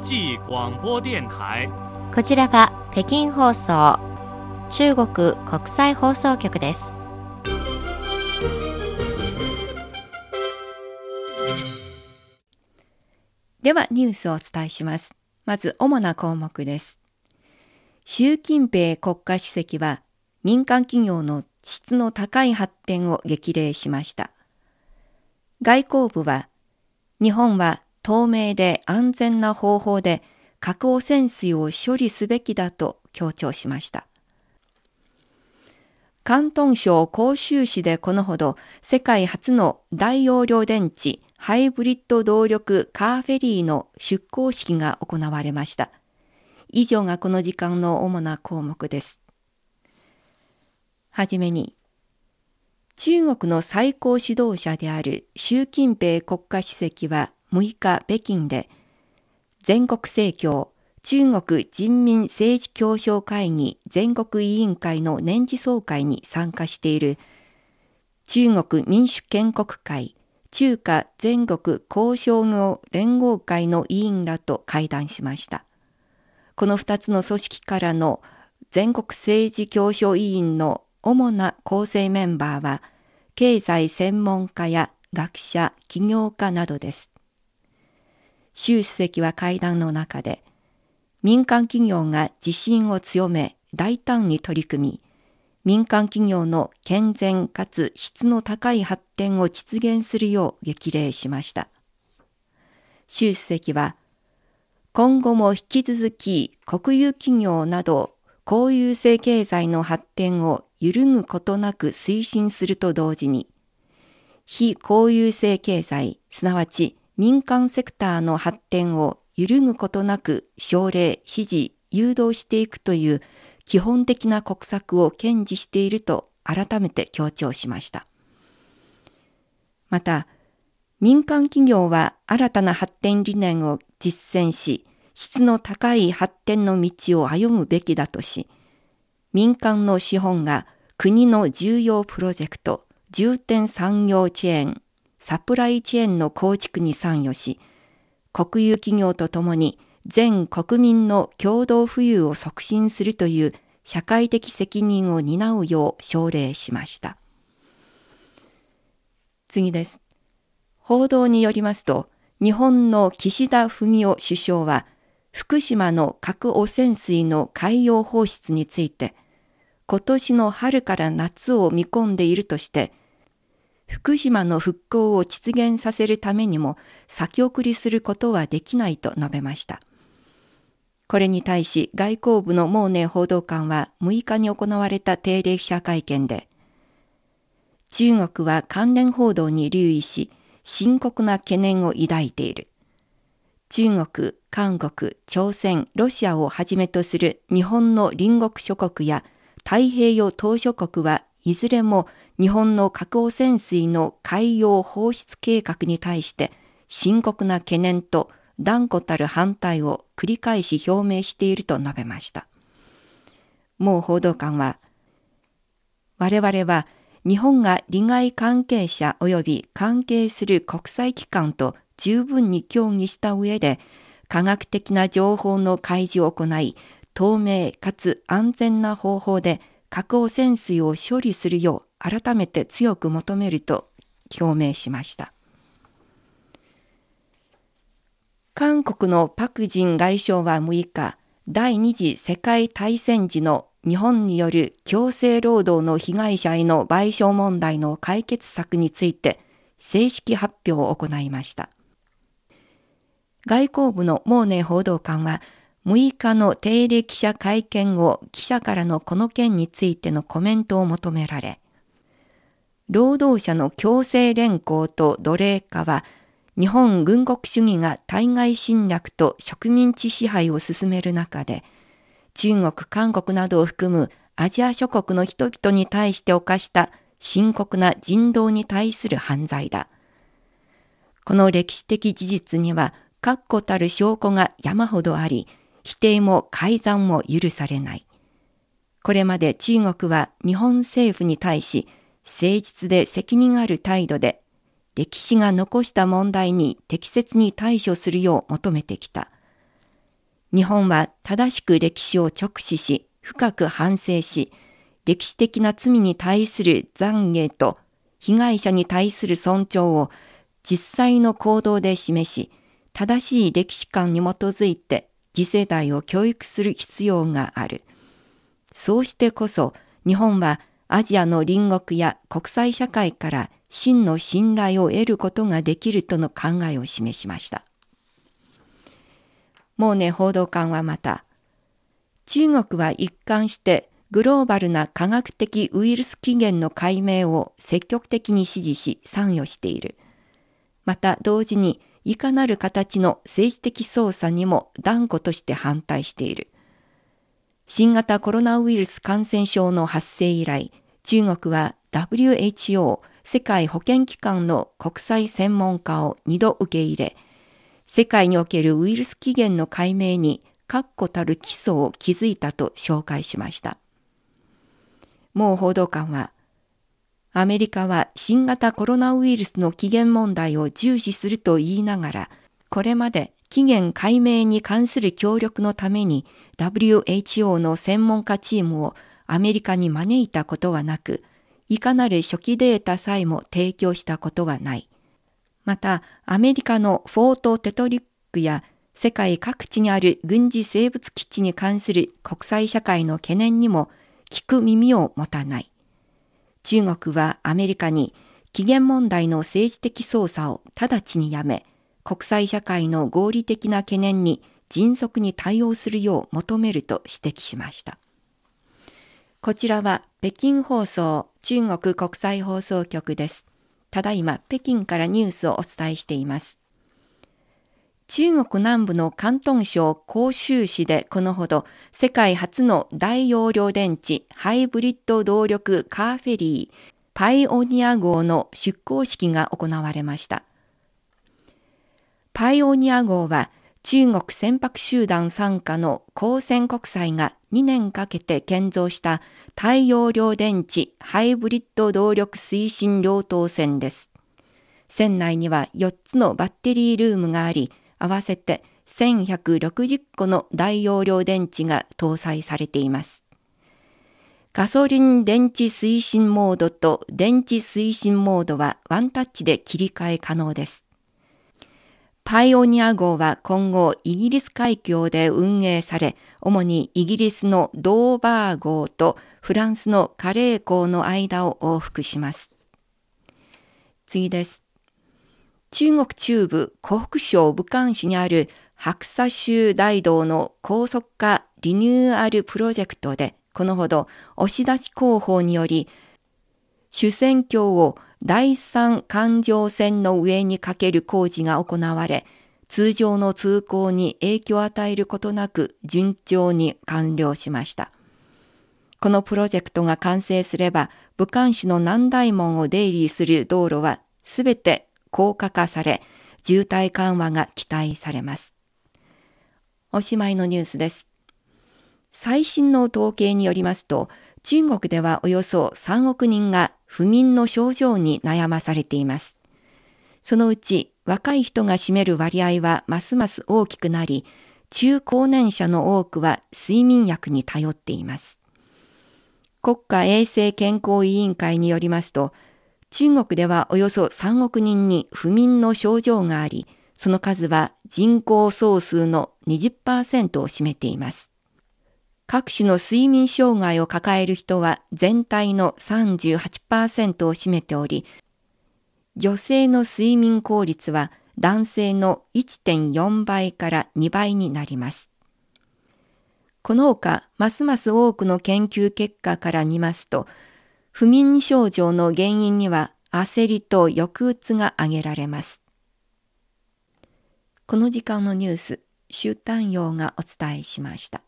际广播电台。こちらは北京放送中国国際放送局です。ではニュースをお伝えします。まず主な項目です。習近平国家主席は民間企業の質の高い発展を激励しました。外交部は日本は透明で安全な方法で核汚染水を処理すべきだと強調しました。広東省広州市でこのほど世界初の大容量電池ハイブリッド動力カーフェリーの出港式が行われました。以上がこの時間の主な項目です。はじめに、中国の最高指導者である習近平国家主席は6日北京で全国政協中国人民政治協商会議全国委員会の年次総会に参加している中国民主建国会中華全国交渉業連合会の委員らと会談しました。この2つの組織からの全国政治協商委員の主な構成メンバーは経済専門家や学者、起業家などです。習主席は会談の中で民間企業が自信を強め大胆に取り組み民間企業の健全かつ質の高い発展を実現するよう激励しました。習主席は、今後も引き続き国有企業など公有性経済の発展を揺るぐことなく推進すると同時に、非公有性経済、すなわち民間セクターの発展を揺るぐことなく奨励、支持、誘導していくという基本的な国策を堅持していると改めて強調しました。また、民間企業は新たな発展理念を実践し、質の高い発展の道を歩むべきだとし、民間の資本が国の重要プロジェクト、重点産業チェーン、サプライチェーンの構築に参与し、国有企業とともに全国民の共同富裕を促進するという社会的責任を担うよう奨励しました。次です。報道によりますと、日本の岸田文雄首相は、福島の核汚染水の海洋放出について、今年の春から夏を見込んでいるとして、福島の復興を実現させるためにも先送りすることはできないと述べました。これに対し外交部のモーネ報道官は6日に行われた定例記者会見で、中国は関連報道に留意し、深刻な懸念を抱いている。中国、韓国、朝鮮、ロシアをはじめとする日本の隣国諸国や太平洋島諸国はいずれも日本の核汚染水の海洋放出計画に対して深刻な懸念と断固たる反対を繰り返し表明していると述べました。もう報道官は、我々は日本が利害関係者及び関係する国際機関と十分に協議した上で、科学的な情報の開示を行い、透明かつ安全な方法で核汚染水を処理するよう改めて強く求めると表明しました。韓国のパク・ジン外相は6日、第二次世界大戦時の日本による強制労働の被害者への賠償問題の解決策について正式発表を行いました。外交部のモーネ報道官は6日の定例記者会見後、記者からのこの件についてのコメントを求められ、労働者の強制連行と奴隷化は、日本軍国主義が対外侵略と植民地支配を進める中で、中国、韓国などを含むアジア諸国の人々に対して犯した深刻な人道に対する犯罪だ。この歴史的事実には確固たる証拠が山ほどあり、否定も改ざんも許されない。これまで中国は日本政府に対し、誠実で責任ある態度で、歴史が残した問題に適切に対処するよう求めてきた。日本は正しく歴史を直視し、深く反省し、歴史的な罪に対する懺悔と被害者に対する尊重を実際の行動で示し、正しい歴史観に基づいて次世代を教育する必要がある。そうしてこそ日本はアジアの隣国や国際社会から真の信頼を得ることができるとの考えを示しました。モーネ報道官はまた、中国は一貫してグローバルな科学的ウイルス起源の解明を積極的に支持し参与している。また同時にいかなる形の政治的操作にも断固として反対している。新型コロナウイルス感染症の発生以来、中国は WHO 世界保健機関の国際専門家を2度受け入れ、世界におけるウイルス起源の解明に確固たる基礎を築いたと紹介しました。もう報道官は、アメリカは新型コロナウイルスの起源問題を重視すると言いながら、これまで起源解明に関する協力のために WHO の専門家チームをアメリカに招いたことはなく、いかなる初期データさえも提供したことはない。また、アメリカのフォート・テトリックや世界各地にある軍事生物基地に関する国際社会の懸念にも聞く耳を持たない。中国はアメリカに起源問題の政治的操作を直ちにやめ、国際社会の合理的な懸念に迅速に対応するよう求めると指摘しました。こちらは北京放送中国国際放送局です。ただいま北京からニュースをお伝えしています。中国南部の広東省広州市でこのほど世界初の大容量電池ハイブリッド動力カーフェリーパイオニア号の出港式が行われました。パイオニア号は中国船舶集団参加の光線国際が2年かけて建造した大容量電池ハイブリッド動力推進両党船です。船内には4つのバッテリールームがあり、合わせて1160個の大容量電池が搭載されています。ガソリン電池推進モードと電池推進モードはワンタッチで切り替え可能です。パイオニア号は今後イギリス海峡で運営され、主にイギリスのドーバー号とフランスのカレー港の間を往復します。次です。中国中部湖北省武漢市にある白沙州大道の高速化リニューアルプロジェクトで、このほど押し出し工法により、主戦橋を第三環状線の上にかける工事が行われ、通常の通行に影響を与えることなく順調に完了しました。このプロジェクトが完成すれば、武漢市の南大門を出入りする道路はすべて高架化され、渋滞緩和が期待されます。おしまいのニュースです。最新の統計によりますと、中国ではおよそ3億人が不眠の症状に悩まされています。そのうち若い人が占める割合はますます大きくなり、中高年者の多くは睡眠薬に頼っています。国家衛生健康委員会によりますと、中国ではおよそ3億人に不眠の症状があり、その数は人口総数の20%を占めています。各種の睡眠障害を抱える人は全体の38%を占めており、女性の睡眠効率は男性の1.4倍から2倍になります。このほか、ますます多くの研究結果から見ますと、不眠症状の原因には焦りと抑うつが挙げられます。この時間のニュース、終端陽がお伝えしました。